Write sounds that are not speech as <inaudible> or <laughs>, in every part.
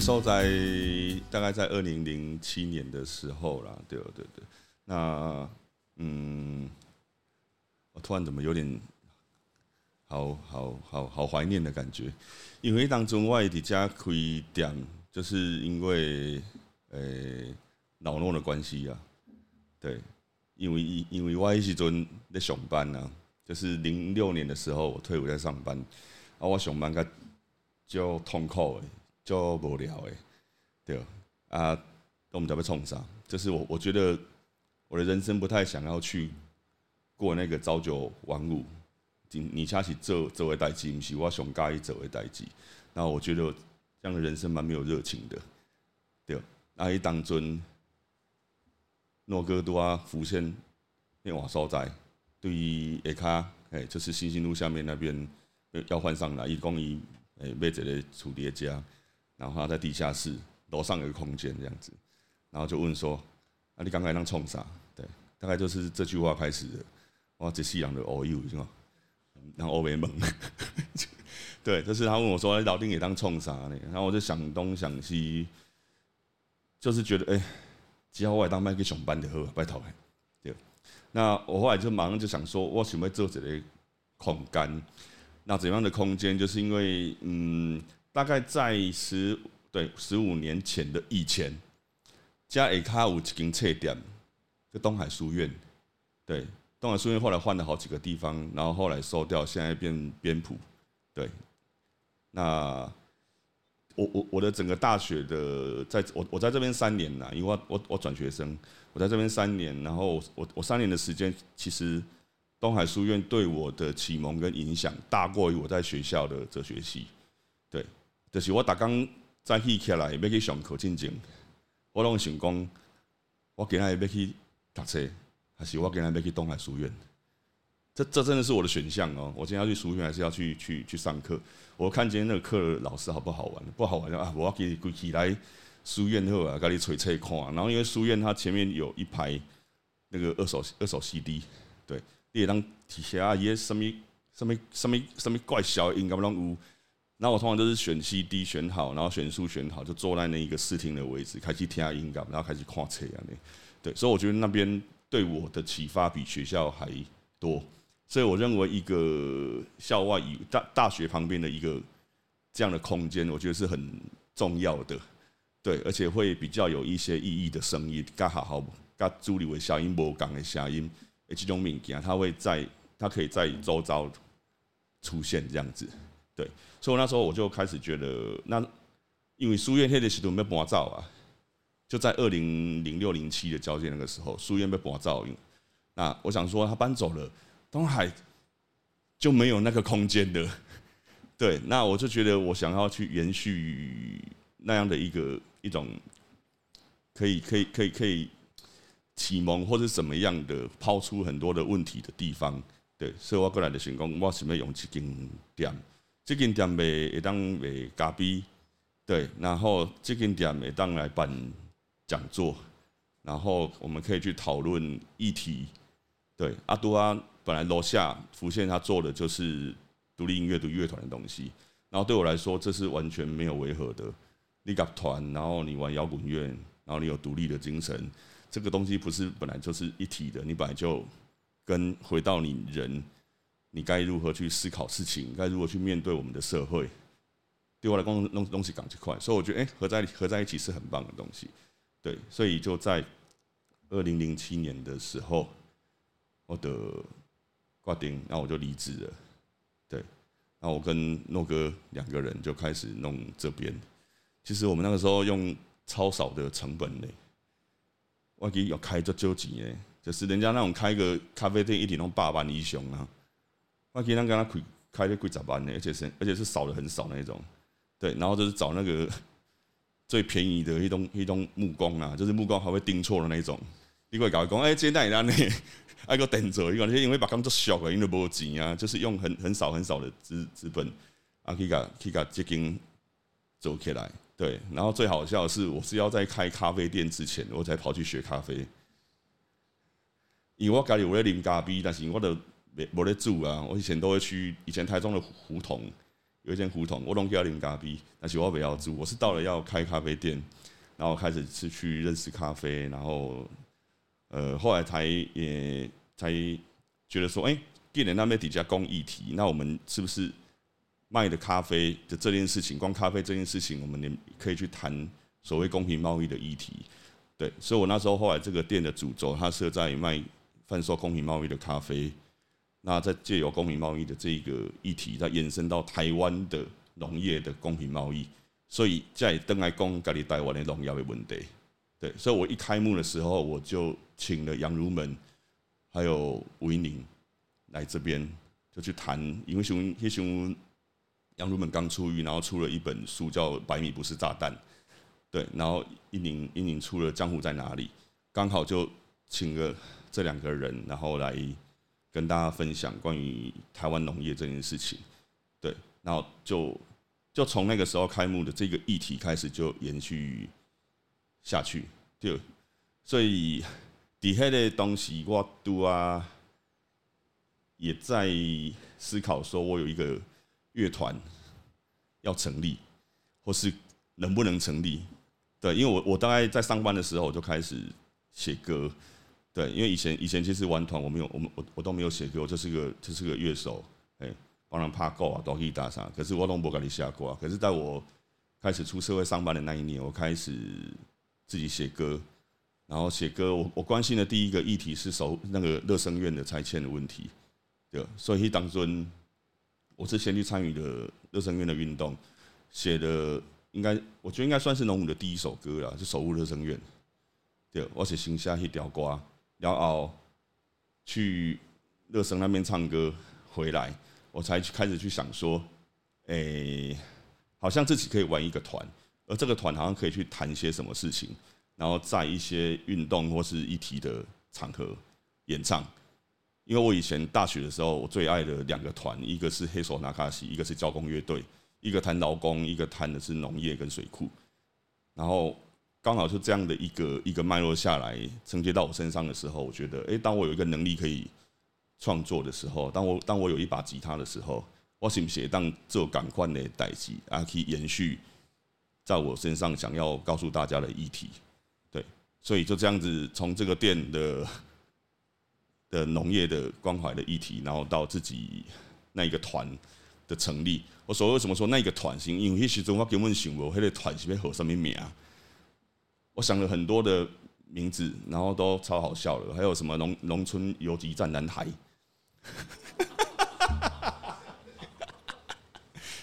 那时候在大概在二零零七年的时候啦，对对对。那嗯，我突然怎么有点好好好好怀念的感觉，因为当中我伫家开店，就是因为诶老诺的关系啊，对，因为因为我迄时阵在上班啊，就是零六年的时候我退伍在上班，啊我上班较就痛苦诶。就无聊诶，对啊，我们准备冲啥？就是我，我觉得我的人生不太想要去过那个朝九晚五，你你恰起做做为代志，不是我上介意做为代志。那我觉得这样的人生蛮没有热情的，对。那一当尊诺哥都啊浮现变瓦所在，对于下卡诶，就是新兴路下面那边要换上来，一共一诶买一个楚叠家。然后他在地下室楼上有个空间这样子，然后就问说：“啊，你刚才那冲啥？”对，大概就是这句话开始的。哇，这夕阳的 all you 是吗？然后欧维蒙，对，就是他问我说：“老丁也当冲啥呢？”然后我就想东想西，就是觉得哎，只要我当麦克上班就好，拜托对。那我后来就马上就想说，我想要做这个空间。那怎样的空间？就是因为嗯。大概在十对十五年前的以前，加 A 卡有一间册店，就东海书院，对，东海书院后来换了好几个地方，然后后来收掉，现在变编谱，对。那我我我的整个大学的，在我我在这边三年了，因为我我我转学生，我在这边三年，然后我我三年的时间，其实东海书院对我的启蒙跟影响，大过于我在学校的哲学系，对。就是我逐工早起起来要去上课进前，我拢想讲，我今日要去读册，还是我今日要去东海书院？这这真的是我的选项哦！我今天要去书院，还是要去去去上课？我看今天那个课老师好不好玩？不好玩啊！我要给归起来书院后啊，跟你吹吹看。然后因为书院它前面有一排那个二手二手 CD，对，你当底下也什么什么什么什么怪小音，咁拢有。那我通常都是选 CD 选好，然后选书选好，就坐在那一个视听的位置，开始听音感，然后开始看车啊那。对，所以我觉得那边对我的启发比学校还多。所以我认为一个校外以大大学旁边的一个这样的空间，我觉得是很重要的。对，而且会比较有一些意义的声音，刚好好，跟助理为消音波讲的声音，这种物件，它会在它可以在周遭出现这样子。对，所以那时候我就开始觉得，那因为书院黑的时候没搬走啊，就在二零零六零七的交接那个时候，书院被搬走，那我想说他搬走了，东海就没有那个空间的。对，那我就觉得我想要去延续那样的一个一种，可以可以可以可以启蒙或者怎么样的抛出很多的问题的地方。对，所以我过来的成功，我想要用这间店。这间店卖会当卖咖啡，对，然后这间店会当来办讲座，然后我们可以去讨论议题。对，阿多啊，本来楼下浮现他做的就是独立音乐、独立乐团的东西，然后对我来说这是完全没有违和的。你搞团，然后你玩摇滚乐，然后你有独立的精神，这个东西不是本来就是一体的，你本来就跟回到你人。你该如何去思考事情？该如何去面对我们的社会？对我来讲，弄东西讲这块，所以我觉得，哎，合在合在一起是很棒的东西。对，所以就在二零零七年的时候，我的挂钉，然后我就离职了。对，那我跟诺哥两个人就开始弄这边。其实我们那个时候用超少的成本呢，我给要开这九几年，就是人家那种开个咖啡店，一点都八万以上啊。我今天跟他开开的贵咋办呢？而且是而且是少的很少那种，对，然后就是找那个 <laughs> 最便宜的一种一种木工啊，就是木工还会钉错的那种。你过来搞讲，哎，今天带你来呢，<laughs> 挨个等着，一个因为把钢做小的，因为无钱啊，就是用很很少很少的资资本，啊，可以把可以把这根走起来。对，然后最好笑的是，我是要在开咖啡店之前，我才跑去学咖啡，因为我家里有在啉咖啡，但是我的。没没得住啊！我以前都会去以前台中的胡同，有一间胡同，我拢叫零咖啡，但是我不要住，我是到了要开咖啡店，然后开始是去认识咖啡，然后呃后来才也才觉得说，哎，既然那边底下公议题，那我们是不是卖的咖啡的这件事情，光咖啡这件事情，我们也可以去谈所谓公平贸易的议题。对，所以我那时候后来这个店的主轴，它设在卖贩售公平贸易的咖啡。那在借由公平贸易的这个议题，再延伸到台湾的农业的公平贸易，所以在登来讲家里台湾的农业的问题。对，所以我一开幕的时候，我就请了杨如门还有吴英玲来这边，就去谈，因为熊叶熊杨如门刚出狱，然后出了一本书叫《百米不是炸弹》。对，然后一宁一宁出了《江湖在哪里》，刚好就请了这两个人，然后来跟大家分享关于台湾农业这件事情。对，然后就就从那个时候开幕的这个议题开始，就延续下去。就所以底下的东西我都啊也在思考，说我有一个乐团要成立，或是能不能成立。对，因为我我大概在上班的时候我就开始写歌，对，因为以前以前其实玩团我没有我们我我都没有写歌，我就是个就是个乐手，哎，帮人拍够啊，都可以打啥，可是我都不给你下过，可是在我开始出社会上班的那一年，我开始自己写歌，然后写歌，我我关心的第一个议题是守那个乐声院的拆迁的问题，对，所以当中我是先去参与的乐声院的运动，写的。应该，我觉得应该算是农武的第一首歌了，就《守护热声院》。对，我是新下去调歌，然后去热声那边唱歌，回来我才开始去想说，诶，好像自己可以玩一个团，而这个团好像可以去谈一些什么事情，然后在一些运动或是议题的场合演唱。因为我以前大学的时候，我最爱的两个团，一个是黑手拿卡西，一个是交工乐队。一个谈劳工，一个谈的是农业跟水库，然后刚好就这样的一个一个脉络下来承接到我身上的时候，我觉得，哎，当我有一个能力可以创作的时候，当我当我有一把吉他的时候，我是不是当做感官的代际啊，可以延续在我身上想要告诉大家的议题，对，所以就这样子从这个店的的农业的关怀的议题，然后到自己那一个团。的成立，我所谓为什么说那个团型？因为那时阵我根本想不，那个团是要和什么名？我想了很多的名字，然后都超好笑的。还有什么农农村游击战男孩？<laughs>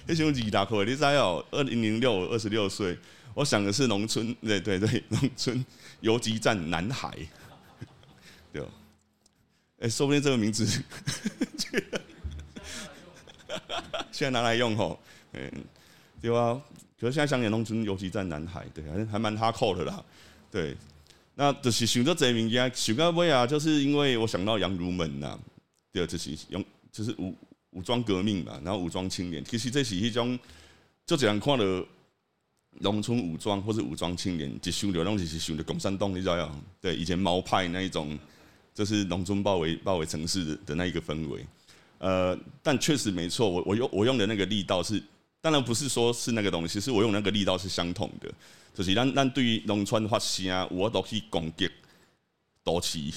那时候几大块？你知哦？二零零六，二十六岁，我想的是农村，对对对，农村游击战男孩。对，哎，说不定这个名字。<laughs> 现在拿来用吼，嗯，对啊。可是现在想起农村尤其在南海，对，还还蛮哈扣的啦。对，那就是想到这名家，想到尾啊，就是因为我想到杨如门呐，对，就是用就是武武装革命嘛，然后武装青年，其实这是一种就这样看的农村武装或者武装青年，就想流浪就是想的共产党，你知道对，以前毛派那一种，就是农村包围包围城市的那一个氛围。呃，但确实没错，我我用我用的那个力道是，当然不是说是那个东西，是我用那个力道是相同的，就是让让对于农村发声，我都可以攻击，夺旗，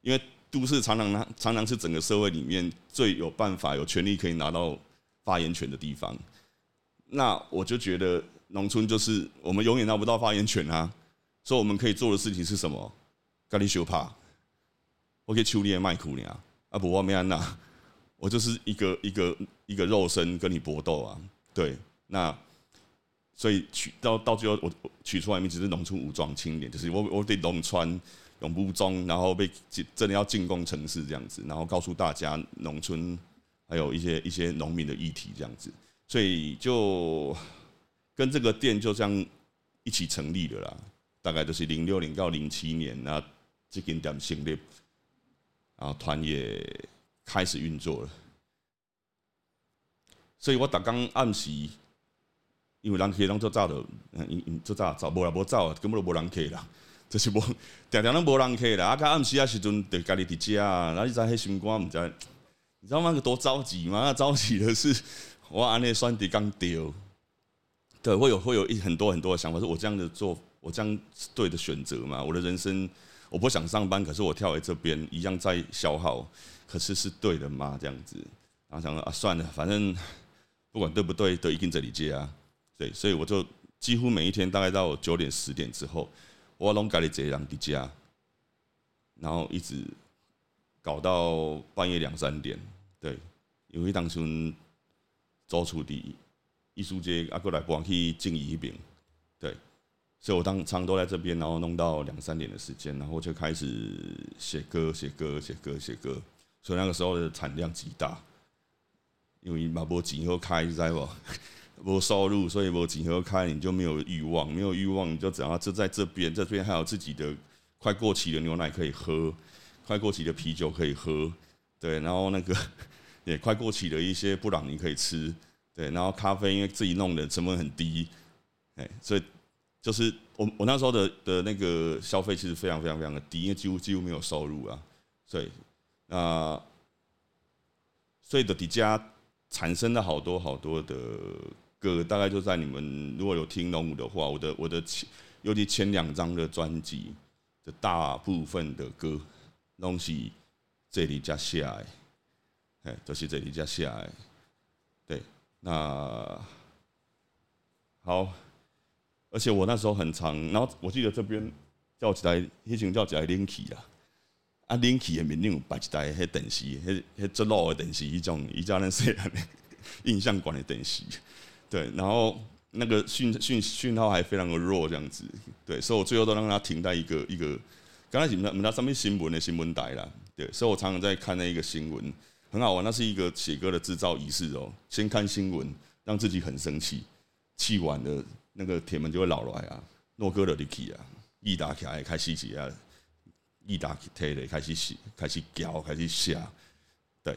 因为都市常常常常是整个社会里面最有办法、有权利可以拿到发言权的地方，那我就觉得农村就是我们永远拿不到发言权啊，所以我们可以做的事情是什么？咖喱修帕，我可以处理麦苦你啊，啊不我没安娜。我就是一个一个一个肉身跟你搏斗啊，对，那所以取到到最后，我取出来名字是农村武装青年，就是我我得农村永不中，然后被真的要进攻城市这样子，然后告诉大家农村还有一些一些农民的议题这样子，所以就跟这个店就这样一起成立的啦，大概就是零六年到零七年，那这间店成立，然后团也。开始运作了，所以我逐刚暗时，因为人客拢做早的，因因做早走，无啦无走，根本都无人客啦，<laughs> 就是无，常常拢无人客啦。啊，到暗时啊时阵，就家己伫家，然后你知迄心肝毋知，你知道那个多着急吗？着急的是，我安尼算的刚丢，对，会有会有一很多很多的想法，是我这样的做，我这样对的选择嘛？我的人生我不想上班，可是我跳来这边一样在消耗，可是是对的吗？这样子，然后想说啊，算了，反正不管对不对，都一定这里接啊。对，所以我就几乎每一天大概到九点十点之后，我拢家里这样的家，然后一直搞到半夜两三点，对，因为当初。租厝伫艺术街，啊，过来搬去静怡那边，对，所以我当常都在这边，然后弄到两三点的时间，然后就开始写歌、写歌、写歌、写歌，所以那个时候的产量极大，因为嘛无钱好开，知无？<laughs> 无收入，所以无钱好开，你就没有欲望，没有欲望，你就只要就在这边，这边还有自己的快过期的牛奶可以喝，快过期的啤酒可以喝，对，然后那个。<laughs> 也快过期的一些布朗尼可以吃，对，然后咖啡因为自己弄的成本很低，哎，所以就是我我那时候的的那个消费其实非常非常非常的低，因为几乎几乎没有收入啊，所以那所以的迪迦产生了好多好多的歌，大概就在你们如果有听龙舞的话，我的我的前尤其前两张的专辑的大部分的歌东西这里加下来。哎，都是这里加下来，对，那好，而且我那时候很长，然后我记得这边叫起来，以前叫起来 Linky 啊，啊 Linky 的面顶有摆一台迄电视，迄迄做老的电视，一种一家那些印象馆的电视，对，然后那个讯讯讯号还非常的弱，这样子，对，所以我最后都让它停在一个一个，刚开始没没上面新闻的新闻台啦，对，所以我常常在看那一个新闻。很好玩，那是一个写歌的制造仪式哦。先看新闻，让自己很生气，气完了，那个铁门就会老来啊。诺哥的力气啊，一打起来开始起啊，一打起来开始洗，开始搅，开始下。对，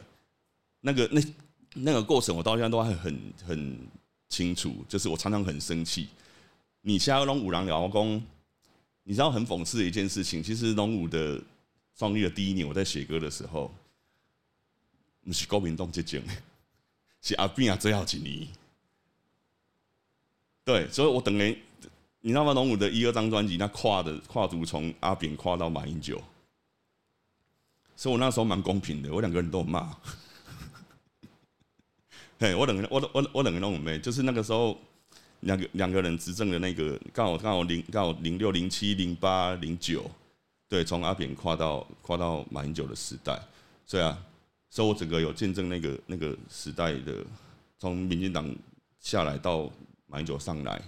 那个那那个过程，我到现在都还很很清楚。就是我常常很生气。你现在龙五郎聊工，你知道很讽刺的一件事情。其实龙五的创立的第一年，我在写歌的时候。不是国民党这种，是阿扁啊最后一年。对，所以我等于你知道吗？龙武的一二张专辑，那跨的跨度从阿扁跨到马英九，所以我那时候蛮公平的，我两个人都有骂。<laughs> 嘿，我两个我我我两个都有没，就是那个时候两个两个人执政的那个，刚好刚好零刚好零六零七零八零九，对，从阿扁跨到跨到马英九的时代，所以啊。所以我整个有见证那个那个时代的，从民进党下来到马英九上来，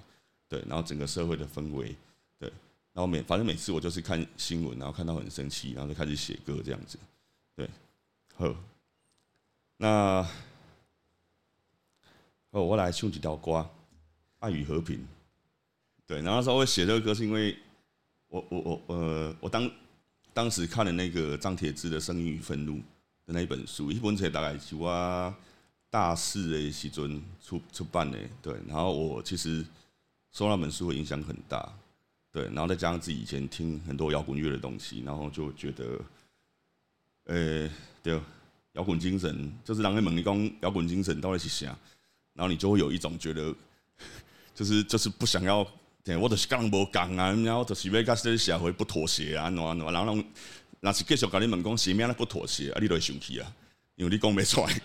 对，然后整个社会的氛围，对，然后每反正每次我就是看新闻，然后看到很生气，然后就开始写歌这样子，对，好，那，哦，我来唱几条歌，《爱与和平》，对，然后说我写这个歌是因为我我我呃，我当当时看了那个张铁志的《声音与愤怒》。的那一本书，一本册大概是我大四的时阵出出版的，对。然后我其实受那本书的影响很大，对。然后再加上自己以前听很多摇滚乐的东西，然后就觉得，呃，对，摇滚精神就是让人问你讲摇滚精神到底是啥，然后你就会有一种觉得，<laughs> 就是就是不想要，对，我就是刚无讲啊，然后就是要跟这个社会不妥协啊，喏喏，然后。那是继续跟你问讲，什么样不妥协啊？你都会生气啊，因为你讲不出来。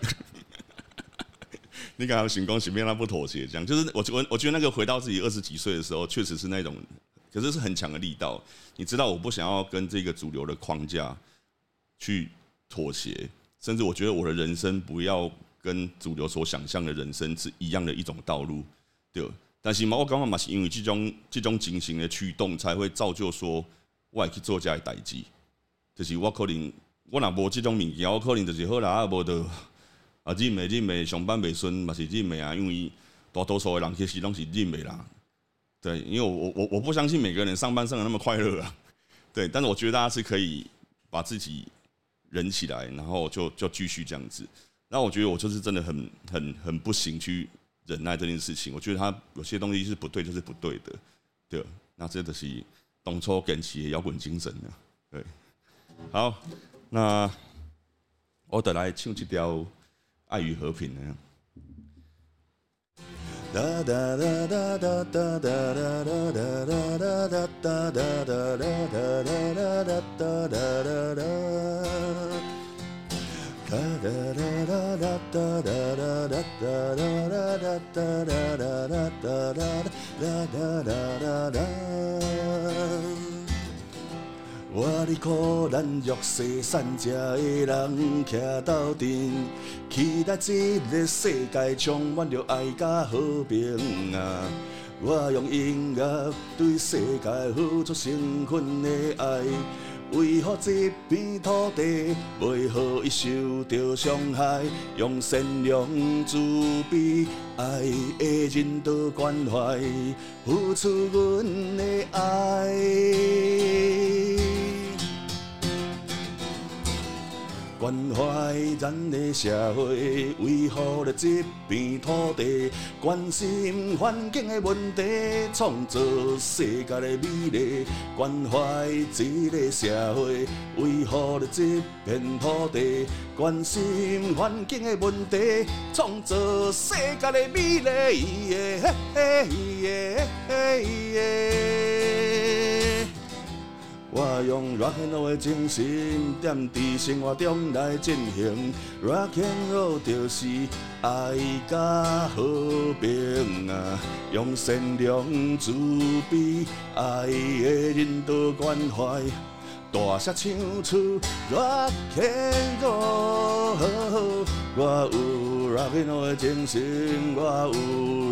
你刚刚想讲什么样不妥协？这样就是我我我觉得那个回到自己二十几岁的时候，确实是那种，可是是很强的力道。你知道，我不想要跟这个主流的框架去妥协，甚至我觉得我的人生不要跟主流所想象的人生是一样的一种道路，对。但是嘛，我刚刚嘛是因为这种这种情形的驱动，才会造就说我去做这的代志。就是我可能我若无这种物件，我可能就是好啦，啊无得啊，认袂认袂上班袂顺，嘛是认袂啊，因为大多数的人其实拢是认袂啦。对，因为我我我不相信每个人上班上的那么快乐啊。对，但是我觉得大家是可以把自己忍起来，然后就就继续这样子。那我觉得我就是真的很很很不行去忍耐这件事情。我觉得他有些东西是不对，就是不对的。对，那这就是当初跟起摇滚精神的，对。好，那我得来唱一条《爱与和平》呢。我哩苦难弱势散食的人站斗阵，期待这个世界充满着爱甲和平啊！我用音乐对世界付出诚恳的爱，为何这片土地为何伊受着伤害？用善良、慈悲、爱的人道关怀，付出阮的爱。关怀咱的社会，维护了这片土地，关心环境的问题，创造世界的美丽。关怀这个社会，维护了这片土地，关心环境的问题，创造世界的美丽。我用 rock and roll 的精神，点滴生活中来进行。rock and roll 就是爱甲和平啊，用善良、慈悲、爱的人道关怀。大声唱出 rock and roll，我有 rock and roll 的精神，我有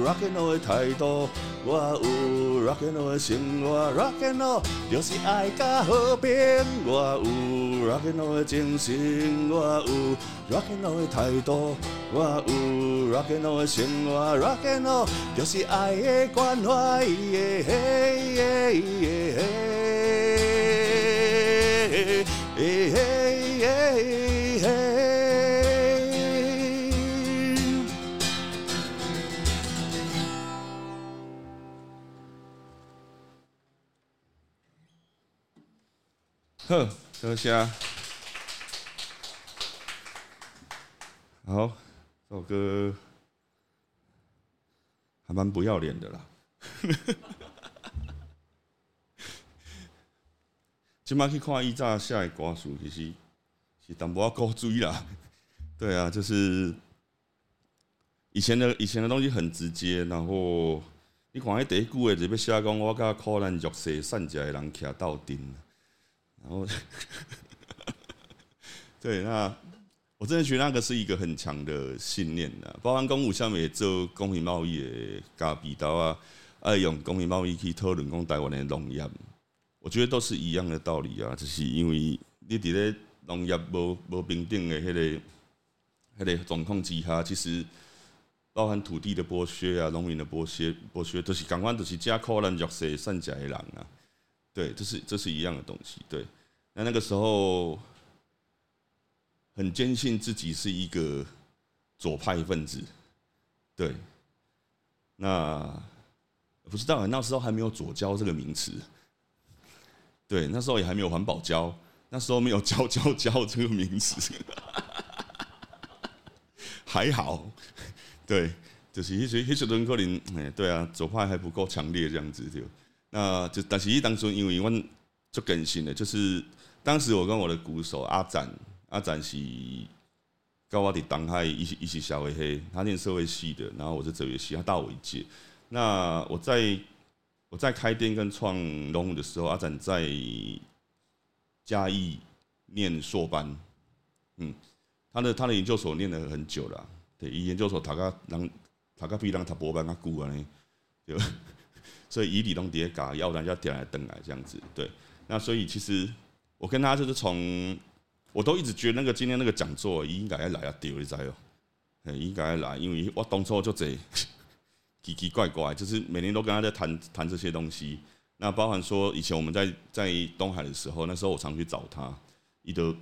rock and roll 的态度，我有 rock and roll 的生活，rock and roll 就是爱甲和平。我有 rock and roll 的精神，我有 rock and roll 的态度，我有 rock and roll 的生活，rock and roll 就是爱的关怀。嘿嘿嘿嘿，呵，坐下。好，这首歌还蛮不要脸的啦。<laughs> 今麦去看伊早下的歌词，其实是淡薄仔高追啦。对啊，就是以前的以前的东西很直接，然后你看迄第一句诶，就要写讲我甲苦难弱势善食的人徛斗阵，然后对，那我真的觉得那个是一个很强的信念呐。包含公务下面做公平贸易的加比刀啊，爱用公平贸易去讨论讲台湾的农业。我觉得都是一样的道理啊，就是因为你伫咧农业无无平等的迄个迄个状况之下，其实包含土地的剥削啊，农民的剥削剥削，都是赶快都是加可能弱势善假的人啊。对，这是这是一样的东西。对，那那个时候很坚信自己是一个左派分子。对，那不知道那时候还没有左交这个名词。对，那时候也还没有环保胶，那时候没有胶胶胶这个名词，<laughs> 还好。对，就是迄时迄时阵可能，哎，对啊，左派还不够强烈这样子就，那就但是伊当初因为阮做更新的，就是当时我跟我的鼓手阿展，阿展是跟我伫东海一起一起小会黑，他念社会系的，然后我是哲学系，他大我一届。那我在。我在开店跟创龙的时候，阿展在嘉义念硕班，嗯，他的他的研究所念了很久了，对，以研究所读个人读个比人读博班较久安尼，对，所以以理拢叠搞，要不然就点来登来这样子，对，那所以其实我跟他就是从，我都一直觉得那个今天那个讲座应该要来啊，丢你知哦，应该要来，因为我当初就这。<laughs> 奇奇怪怪，就是每年都跟他在谈谈这些东西。那包含说，以前我们在在东海的时候，那时候我常去找他，伊都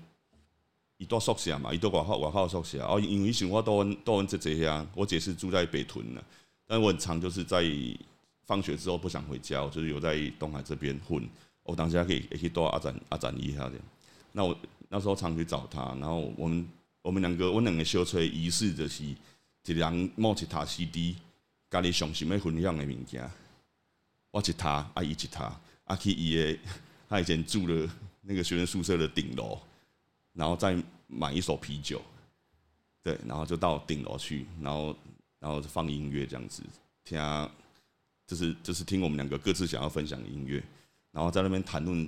伊多宿舍嘛，伊都外号外号宿舍。哦，因为以前我都都问这这样，我姐是住在北屯的，但我很常就是在放学之后不想回家，就是有在东海这边混。我当下可以也可以多阿展阿展一下的。那我那时候常去找他，然后我们我们两个我两个修车仪式就是一人摸一塔 CD。家里上想要分享的物件，我一他，阿姨一他，阿去伊的，他以前住的那个学生宿舍的顶楼，然后再买一手啤酒，对，然后就到顶楼去，然后然后放音乐这样子，听，就是就是听我们两个各自想要分享音乐，然后在那边谈论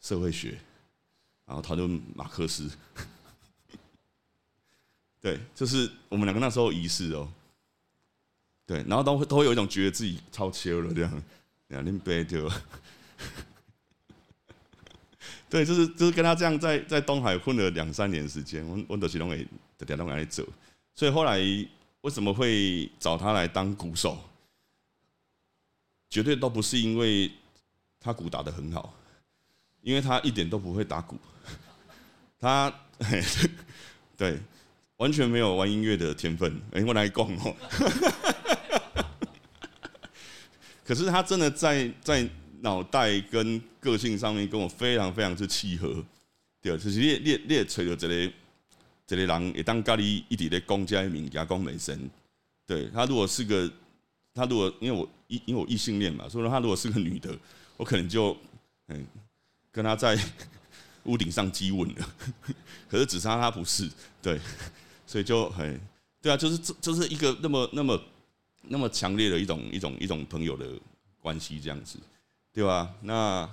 社会学，然后讨论马克思。<laughs> 对，就是我们两个那时候仪式哦。对，然后都会都会有一种觉得自己超切了这样，两拎杯就，<laughs> 对，就是就是跟他这样在在东海混了两三年时间，我我都其中给在点东来走，所以后来为什么会找他来当鼓手，绝对都不是因为他鼓打的很好，因为他一点都不会打鼓，<laughs> 他 <laughs> 对。完全没有玩音乐的天分，哎，我来讲哦。<laughs> 可是他真的在在脑袋跟个性上面跟我非常非常之契合，对，就是列列列吹着这个这个人，也当咖喱一直在公家名家公美神，对他如果是个他如果因为我因因为我异性恋嘛，所以说他如果是个女的，我可能就嗯跟他在 <laughs> 屋顶上激吻了。<laughs> 可是只差他不是，对。所以就很对啊，就是这就是一个那么那么那么强烈的一种一种一种朋友的关系这样子，对吧？那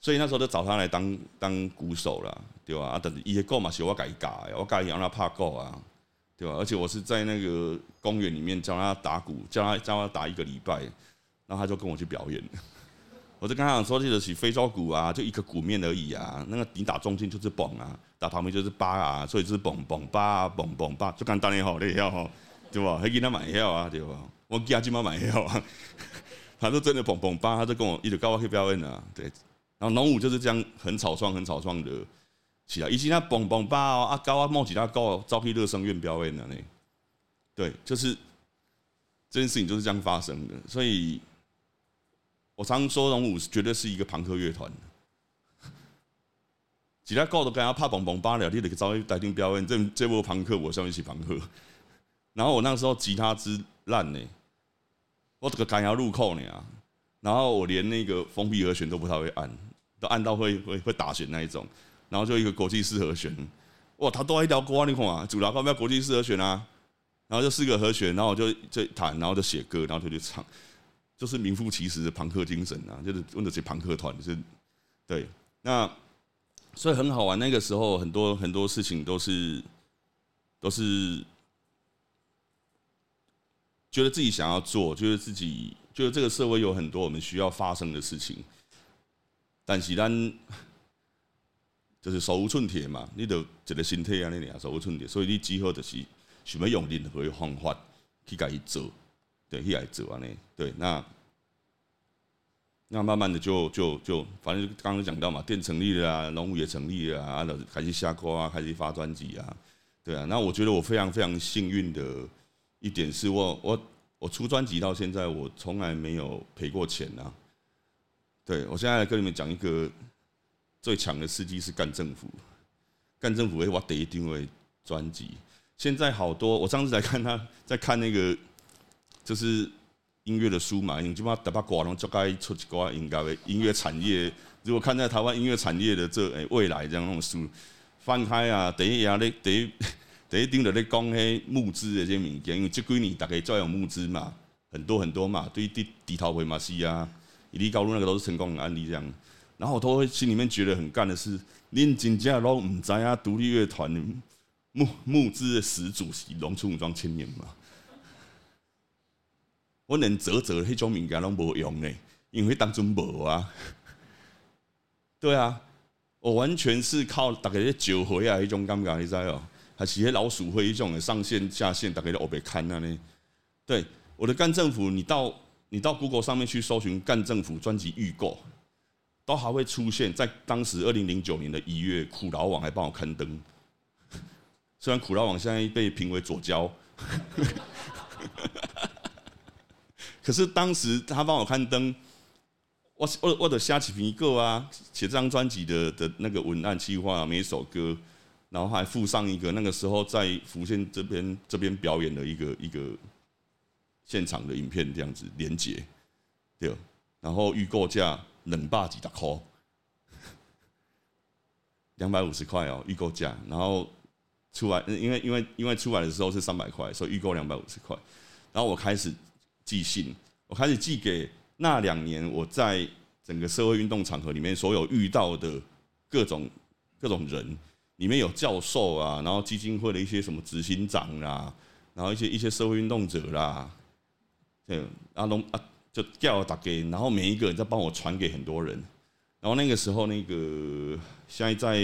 所以那时候就找他来当当鼓手了，对吧？啊，等一些歌嘛，是我改改，我改让他怕够啊，对吧？而且我是在那个公园里面教他打鼓，教他教他打一个礼拜，然后他就跟我去表演。<laughs> 我就跟他讲说，这个是非洲鼓啊，就一个鼓面而已啊。那个你打中间就是嘣啊，打旁边就是八啊，所以就是嘣嘣八嘣嘣八，就简单的好，你晓吼，对吧？还给他买票啊，对吧？我给他今晚买票啊，<laughs> 他说真的嘣嘣八，他就跟我一直告我去表演啊，对。然后农舞就是这样很草创、很草创的起来，以前他嘣嘣八哦，啊高啊冒起他高，招去乐声院表演的呢。对，就是这件事情就是这样发生的，所以。我常说，龙舞绝对是一个朋克乐团。其他高的跟他怕蹦蹦巴了，你得找一代听表演。这这波朋克，我上面是朋克。然后我那时候吉他之烂呢，我这个干要入扣呢啊。然后我连那个封闭和弦都不太会按，都按到会会会打弦那一种。然后就一个国际式和弦，哇，他都一条歌，你看啊，主拉高不要国际式和弦啊。然后就四个和弦，然后我就就弹，然后就写歌，然后就去唱。就是名副其实的朋克精神啊，就是问的是朋克团，是，对，那所以很好玩。那个时候很多很多事情都是都是觉得自己想要做，觉得自己觉得这个社会有很多我们需要发生的事情，但是咱就是手无寸铁嘛，你得一个心态啊，那样手无寸铁，所以你只好就是想要用任何的方法去改做。对，一来做完呢，对，那那慢慢的就就就，反正刚刚讲到嘛，店成立了啊，农务也成立了啊，开始下歌啊，开始发专辑啊，对啊，那我觉得我非常非常幸运的一点是我我我出专辑到现在，我从来没有赔过钱啊。对我现在跟你们讲一个最强的司机是干政府，干政府会我第一定位专辑，现在好多，我上次在看他 <laughs> 在看那个。就是音乐的书嘛，你基本上得把广东就该出一个应该的音乐产业。如果看在台湾音乐产业的这诶未来这样那种书，翻开啊，等于也咧等于等于盯着咧讲迄募资的这些物件，因为这几年大概照样募资嘛，很多很多嘛，对地地头回嘛是啊，伊利高路那个都是成功的案例这样。然后我都会心里面觉得很干的是，恁真正拢唔知啊，独立乐团木木资的始祖是龙村武装青年嘛。我连折折迄种物件拢无用呢，因为当初无啊。对啊，我完全是靠大家咧酒会啊，迄种感觉你知哦？还是迄老鼠会迄种的上线下线，大家咧后边看啊呢。对，我的干政府，你到你到 Google 上面去搜寻干政府专辑预购，都还会出现在当时二零零九年的一月，苦劳网还帮我刊登。<laughs> 虽然苦劳网现在被评为左交。<laughs> 可是当时他帮我刊登，我我我的瞎起评一个啊，写这张专辑的的那个文案计划，每一首歌，然后还附上一个那个时候在福建这边这边表演的一个一个现场的影片，这样子连接，对，然后预购价冷霸几大块，<laughs> 两百五十块哦，预购价，然后出来，因为因为因为出来的时候是三百块，所以预购两百五十块，然后我开始寄信，我开始寄给那两年我在整个社会运动场合里面所有遇到的各种各种人。里面有教授啊，然后基金会的一些什么执行长啦，然后一些一些社会运动者啦，对，然后啊就叫我打给，然后每一个人再帮我传给很多人，然后那个时候那个现在在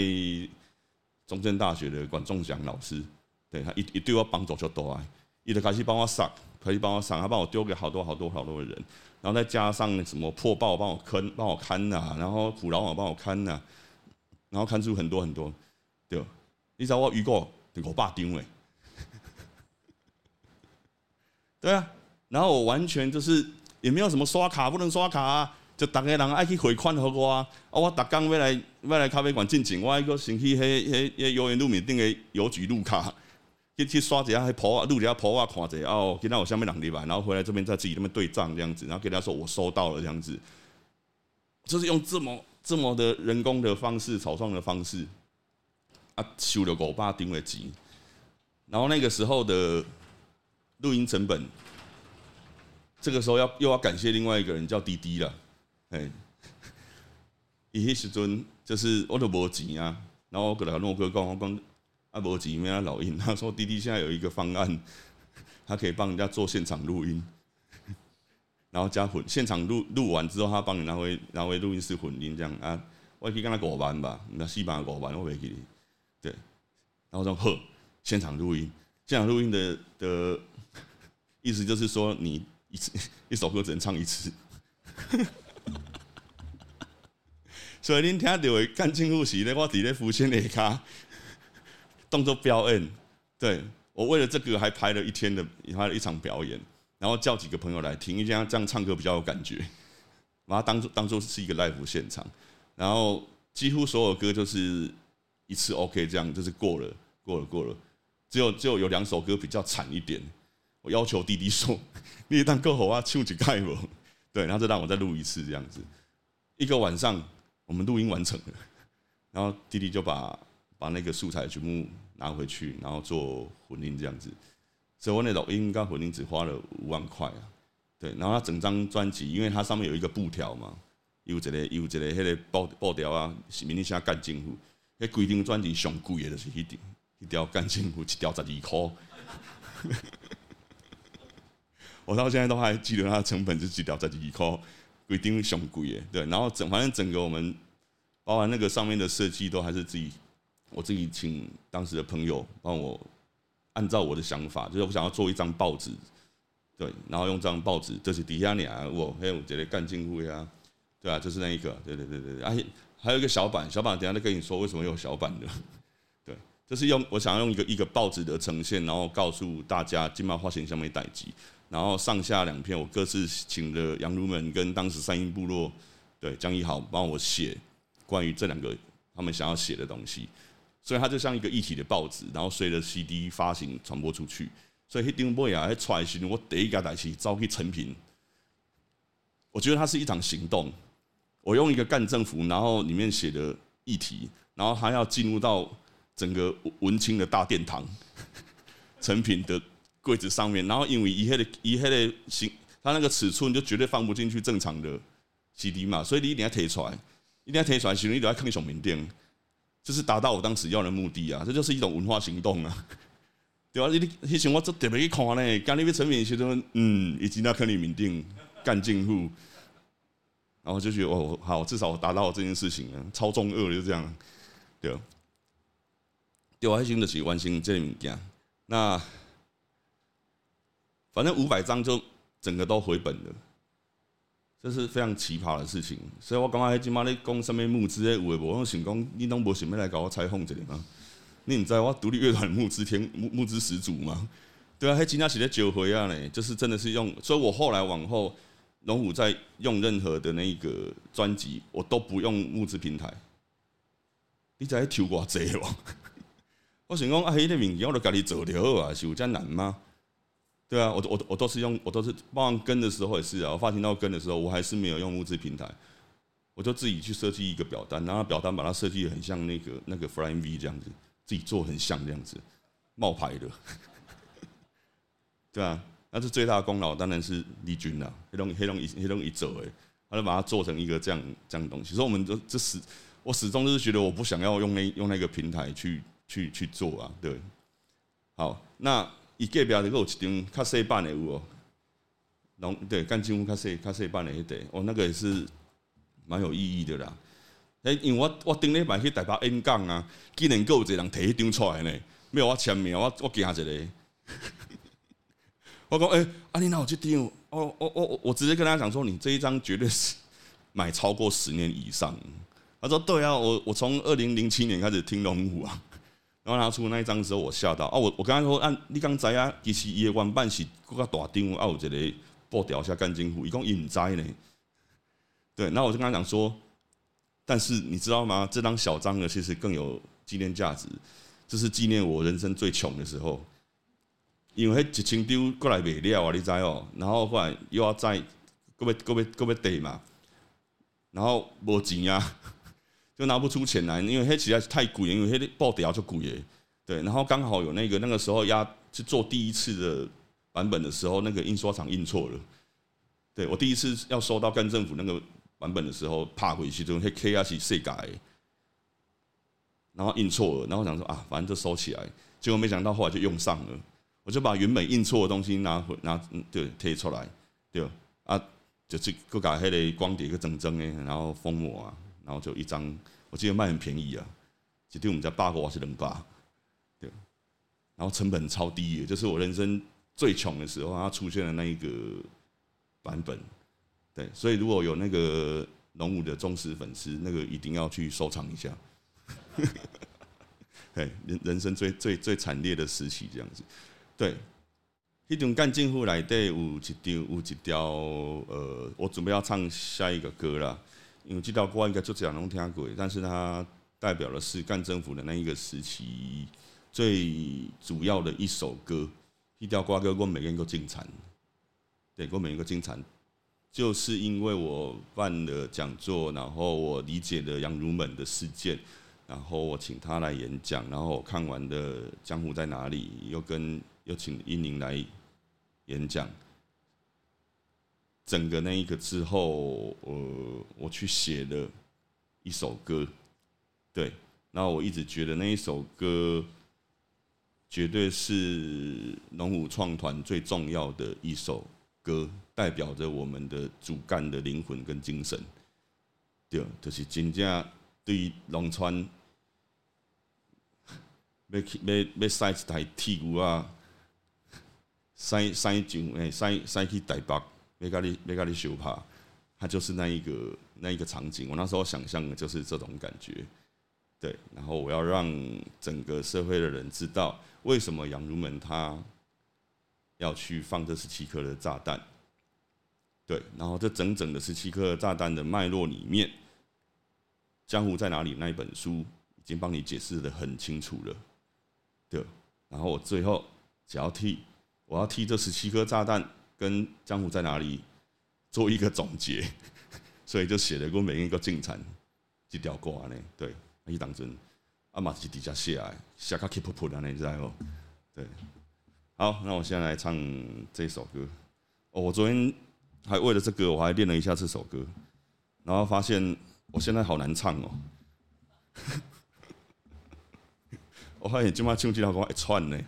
中正大学的管仲祥老师，对他一一对我帮助就多啊，一直开始帮我上，开始帮我上，他帮我丢给好多好多好多的人，然后再加上什么破报帮我看帮我看呐，然后苦劳网帮我看呐，然后看出很多很多。对，你知道我遇过我爸定位，对啊，然后我完全就是也没有什么刷卡不能刷卡啊，就逐个人爱去汇款给我啊，啊我逐工要来要来咖啡馆进钱，我一个先去迄迄迄游园路面顶个邮局录卡，去去刷一下迄铺啊，录一下铺啊，看一下哦，今仔有下面人入来，然后回来这边再自己那边对账这样子，然后给他说我收到了这样子，就是用这么这么的人工的方式，草创的方式。啊，收了五百定位机，然后那个时候的录音成本，这个时候要又要感谢另外一个人叫滴滴了，哎，<laughs> 伊迄时阵就是我都无钱啊，然后我跟他诺哥讲，我讲啊无钱，没啊老鹰，他说滴滴现在有一个方案，<laughs> 他可以帮人家做现场录音，<laughs> 然后加混现场录录完之后，他帮你拿回拿回录音室混音这样啊，我可以跟他五万吧，那四万五万我袂记。对，然后说呵，现场录音，现场录音的的意思就是说，你一次 <laughs> 一首歌只能唱一次，<laughs> 所以您听到的干净呼吸的，我伫咧浮现那卡动作表演，对我为了这个还拍了一天的，拍了一场表演，然后叫几个朋友来听，因为这样这样唱歌比较有感觉，把它当做当做是一个 live 现场，然后几乎所有歌就是。一次 OK，这样就是过了，过了，过了。只有只有有两首歌比较惨一点，我要求弟弟说：“你当歌喉啊，唱几盖不？”对，然后就让我再录一次这样子。一个晚上，我们录音完成了，然后弟弟就把把那个素材全部拿回去，然后做混音这样子。所以我那录音跟混音只花了五万块啊。对，然后他整张专辑，因为它上面有一个布条嘛，有一个有一个迄个布布条啊，是明天写干政府。迄规定专辑上贵的，就是一条一条干净裤，一条十二块。我到现在都还记得它的成本是几条十二块，规定上贵的。对，然后整反正整个我们，包含那个上面的设计，都还是自己，我自己请当时的朋友帮我按照我的想法，就是我想要做一张报纸，对，然后用这张报纸，就是底下你啊，我还有这个干净裤呀，对啊，就是那一个，对对对对对，而且。还有一个小板，小板等下再跟你说为什么有小板的。对，就是用我想要用一个一个报纸的呈现，然后告诉大家金马花型上面代机，然后上下两篇我各自请了杨如门跟当时三英部落对江一豪帮我写关于这两个他们想要写的东西，所以它就像一个一体的报纸，然后随着 CD 发行传播出去。所以迄张报啊，迄出来时我第一家代志招去成品，我觉得它是一场行动。我用一个干政府，然后里面写的议题，然后还要进入到整个文青的大殿堂，<laughs> 成品的柜子上面，然后因为一黑的一黑的形，它那个尺寸就绝对放不进去正常的 CD 嘛，所以你一定要推出来，一定要推出来，其实你都要看小名店，就是达到我当时要的目的啊，这就是一种文化行动啊，对吧？你你想我这特别去看呢，刚那边成品时阵，嗯，以及那肯定名店干进户。然后就觉得哦，好，至少我达到这件事情了，超中二就这样，对。对我还心的是完成这物件，那反正五百张就整个都回本了，这是非常奇葩的事情。所以我刚刚今妈咧讲什么募资诶，有诶无？我想讲，你拢无想要来搞我采访这里吗？你唔知我独立乐团募资天募募资始祖吗？对啊，还今天写的九回啊呢，就是真的是用，所以我后来往后。龙虎在用任何的那个专辑，我都不用募资平台。你在挑我贼哦？<laughs> 我想讲啊，迄个物件我都家己做就好啊，是有遮难吗？对啊，我我我都是用，我都是包含跟的时候也是啊，我发行到跟的时候，我还是没有用物资平台，我就自己去设计一个表单，然后表单把它设计的很像那个那个 Fly V 这样子，自己做很像这样子，冒牌的，<laughs> 对啊，那是最大的功劳当然是丽君啦，黑龙黑龙一黑龙一走哎，他就把它做成一个这样这样东西，所以我们就这始我始终就是觉得我不想要用那用那个平台去去去做啊，对，好，那。伊隔壁的有一张较细版的有哦，龙对干金屋较细较细版的迄块，哦那个也是蛮有意义的啦。诶，因为我我顶礼拜去台北演讲啊，竟然够有一个人摕迄张出来呢，没有我签名，我我惊一个。<laughs> 我讲诶，阿你哪有这张？哦哦哦，我直接跟他讲说，你这一张绝对是买超过十年以上。他说对啊，我我从二零零七年开始听龙虎啊。然后拿出那一张的时候，我吓到啊！我我刚才说，按你刚知啊，其实伊的原版是更加大张，啊有一个布条下干金虎，一共隐知呢。对，那我就跟他讲说，但是你知道吗？这张小张呢，其实更有纪念价值，这是纪念我人生最穷的时候，因为一千丢过来卖了啊，你知哦？然后后来又要再各位各位各位得嘛，然后无钱啊。就拿不出钱来，因为黑实在是太贵，因为黑布条就贵耶。对，然后刚好有那个那个时候压去做第一次的版本的时候，那个印刷厂印错了。对我第一次要收到干政府那个版本的时候，怕回去就黑 K 啊是谁改，然后印错了，然后想说啊，反正就收起来。结果没想到后来就用上了，我就把原本印错的东西拿回拿对贴出来，对啊，就是各改黑的光碟个整整的，然后封膜啊。然后就一张，我记得卖很便宜啊，就对我们家八个瓦是能八，对，然后成本超低，就是我人生最穷的时候，它出现的那一个版本，对，所以如果有那个龙武的忠实粉丝，那个一定要去收藏一下，<laughs> 对，人人生最最最惨烈的时期这样子，对，一种干进户来对有一条有一条，呃，我准备要唱下一个歌了。因为这条歌应该就这样能听过，但是它代表的是干政府的那一个时期最主要的一首歌。一条瓜歌我每个人都精彩，对，我每一个精彩，就是因为我办了讲座，然后我理解了杨如门的事件，然后我请他来演讲，然后我看完的《江湖在哪里》，又跟又请英宁来演讲。整个那一个之后，呃，我去写了一首歌，对，然后我一直觉得那一首歌绝对是龙虎创团最重要的一首歌，代表着我们的主干的灵魂跟精神，对，就是真正对龙川要要要塞一台铁牛啊，塞塞上诶，塞塞去台北。没咖喱，没咖喱修帕，它就是那一个那一个场景。我那时候想象的就是这种感觉，对。然后我要让整个社会的人知道，为什么杨如门他要去放这十七颗的炸弹，对。然后这整整的十七颗炸弹的脉络里面，《江湖在哪里》那一本书已经帮你解释的很清楚了，对。然后我最后只要替我要替这十七颗炸弹。跟江湖在哪里做一个总结，所以就写了个每一个进程几条歌呢？对，一当真阿马是底下写来，写卡 keep put 你知道哦？对，好，那我现在来唱这首歌。哦，我昨天还为了这个，我还练了一下这首歌，然后发现我现在好难唱哦。<laughs> 我发现今晚唱这条歌一串呢。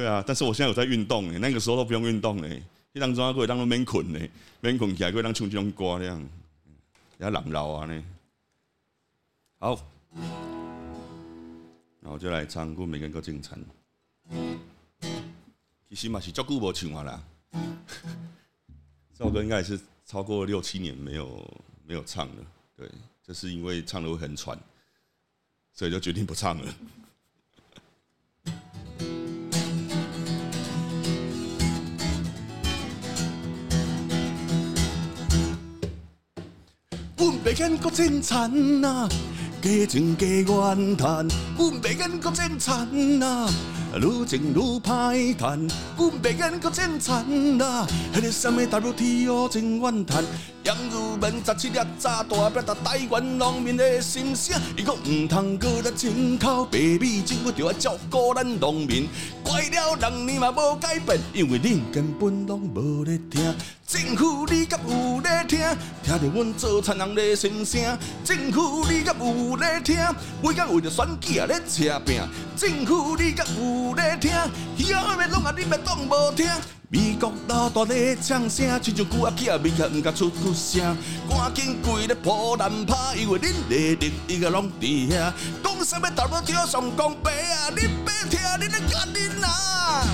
对啊，但是我现在有在运动诶，那个时候都不用运动诶，一当中还可以当做免困诶，免困起来可以当唱这种歌那样，也人老啊呢。好，那我就来唱《过每个人个进程》。其实嘛是足久无唱啊啦，<laughs> 这首歌应该也是超过六七年没有没有唱了。对，就是因为唱的会很喘，所以就决定不唱了。袂瘾搁真残呐，加情加怨叹，阮袂瘾搁争产呐，愈情愈歹叹，阮袂瘾搁争产呐，迄个什么 WTO 真怨叹。杨如文十七粒早大表达台湾农民的心声，伊讲毋通搁来进口白米，政府就要照顾咱农民。怪了人年嘛无改变，因为恁根本拢无咧听。政府你敢有咧听？听着阮做田人的心声。政府你敢有咧听？每工为着选举咧车拼。政府你敢有咧听？以后要拢啊你咪当无听。美国老大咧唱声，亲像旧阿囝未克毋敢出句声，赶紧跪咧破烂拍，因为恁的敌伊个拢伫遐。讲啥物头要跳上江白啊？你别听，你咧干恁啊！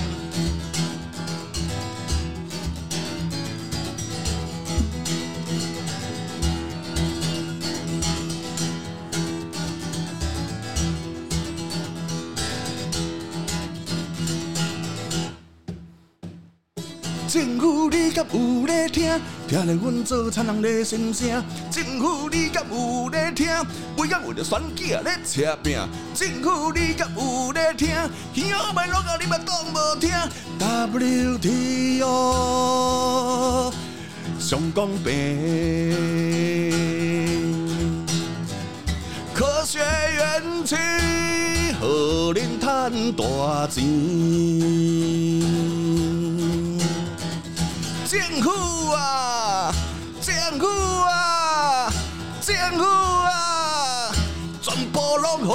政府你敢有咧听？听咧阮做田人的心声。政府你敢有咧听？每工为着选举咧车拼。政府你敢有咧听？耳后麦拢啊你嘛当无听。WTO 上公平，科学园区，互恁赚大钱。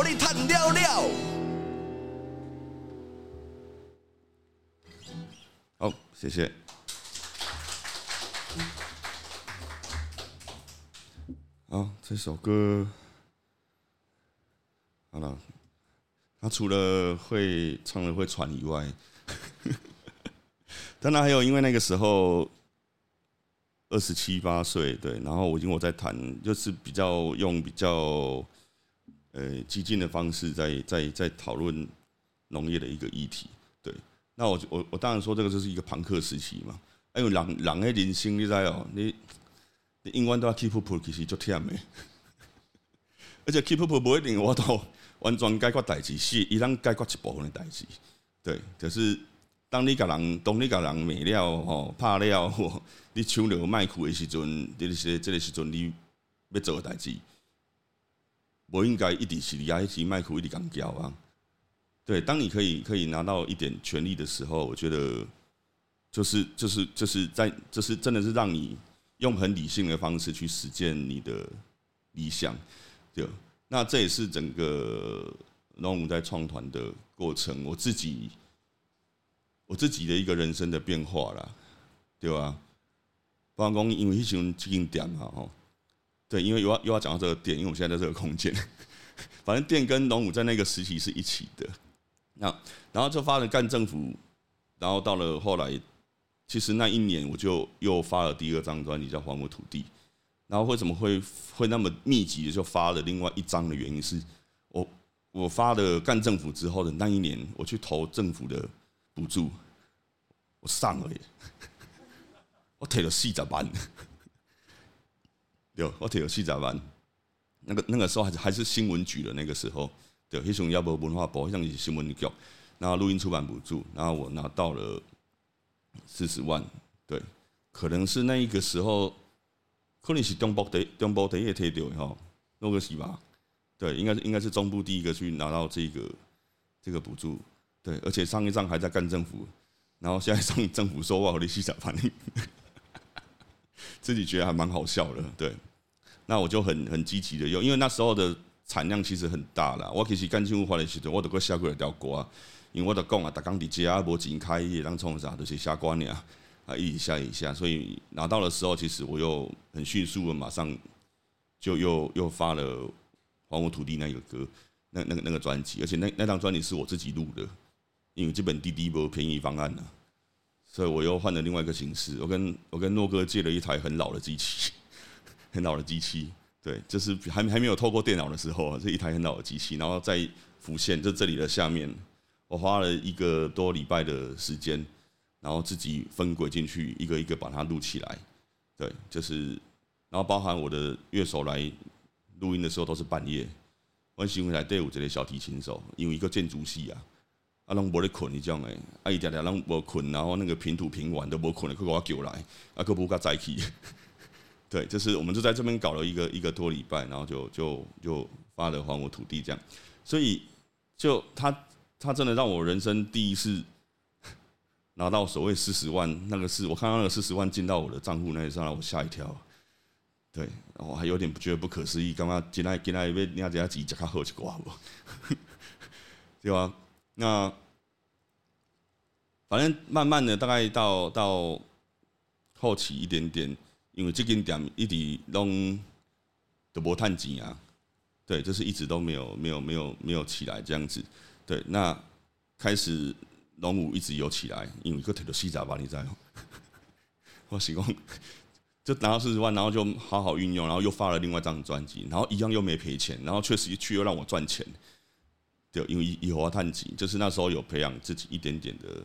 你赚了了。好，谢谢。好，这首歌好了。他除了会唱的会传以外。<laughs> 当然还有，因为那个时候二十七八岁，对，然后我因为我在弹，就是比较用比较呃激进的方式，在在在讨论农业的一个议题，对。那我我我当然说这个就是一个朋克时期嘛，还有人人的人生，你知哦，你你永远都要 keep up，其实就忝的，<laughs> 而且 keep up 不一定我都完全解决代志，是伊能解决一部分的代志，对，就是。当你甲人，当你甲人灭了吼，拍了，你抢着麦克的时阵，这些这个时阵你要做的代志，我应该一直是你啊，一直麦克一直讲叫啊。对，当你可以可以拿到一点权利的时候，我觉得就是就是就是在就是真的是让你用很理性的方式去实践你的理想，对。那这也是整个龙舞在创团的过程，我自己。我自己的一个人生的变化啦，对吧？包括，因为迄时阵经营店嘛，吼，对，因为又要又要讲到这个店，因为我们现在在这个空间，反正店跟龙武在那个时期是一起的。那然后就发了干政府，然后到了后来，其实那一年我就又发了第二张专辑叫《还我土地》，然后为什么会会那么密集的就发了另外一张的原因是，我我发了干政府之后的那一年，我去投政府的。补助，我上了耶！<laughs> 我摕了四十万，对，我摕了四十万。那个那个时候还是还是新闻局的那个时候，对，那时候要不文化部，像是新闻局，然后录音出版补助，然后我拿到了四十万，对，可能是那一个时候，可能是中部的中部第一个摕到哈，那个是吧？对，应该是应该是中部第一个去拿到这个这个补助。对，而且上一仗还在干政府，然后现在上政府说话，我的细仔反应，自己觉得还蛮好笑的。对，那我就很很积极的用，因为那时候的产量其实很大了。我其实干政府发的时候，我都过下过来条歌，因为我都讲啊，打工底家无钱开业，当冲啥都是下关呀，啊一下一下，所以拿到的时候，其实我又很迅速的马上就又又发了《还我土地》那个歌，那那个那个专辑，而且那那张专辑是我自己录的。因为这本滴滴不便宜方案呢，所以我又换了另外一个形式。我跟我跟诺哥借了一台很老的机器，<laughs> 很老的机器，对，就是还还没有透过电脑的时候，这一台很老的机器，然后在浮现，就这里的下面，我花了一个多礼拜的时间，然后自己分轨进去，一个一个把它录起来，对，就是，然后包含我的乐手来录音的时候都是半夜，阮新闻台底有一个小提琴手，因为一个建筑系啊，啊，拢无咧困，你种诶，啊，伊常常拢无困，然后那个平土平完都无困，佢给我叫来，啊，佮不佮再起。<laughs> 对，就是我们就在这边搞了一个一个多礼拜，然后就就就发了还我土地这样，所以就他他真的让我人生第一次 <laughs> 拿到所谓四十万，那个是我看到那个四十万进到我的账户那一刹那，我吓一跳。对，我还有点不觉得不可思议，刚刚进来进来要你要这样子，只卡好一寡不？<laughs> 对吧？那反正慢慢的，大概到到后期一点点。因为这间店一直拢都无探钱啊，对，就是一直都没有没有没有没有起来这样子，对，那开始龙五一直有起来，因为个腿都细杂吧，你知道？<laughs> 我希望就拿到四十万，然后就好好运用，然后又发了另外一张专辑，然后一样又没赔钱，然后确实去又让我赚钱，对，因为以后探钱，就是那时候有培养自己一点点的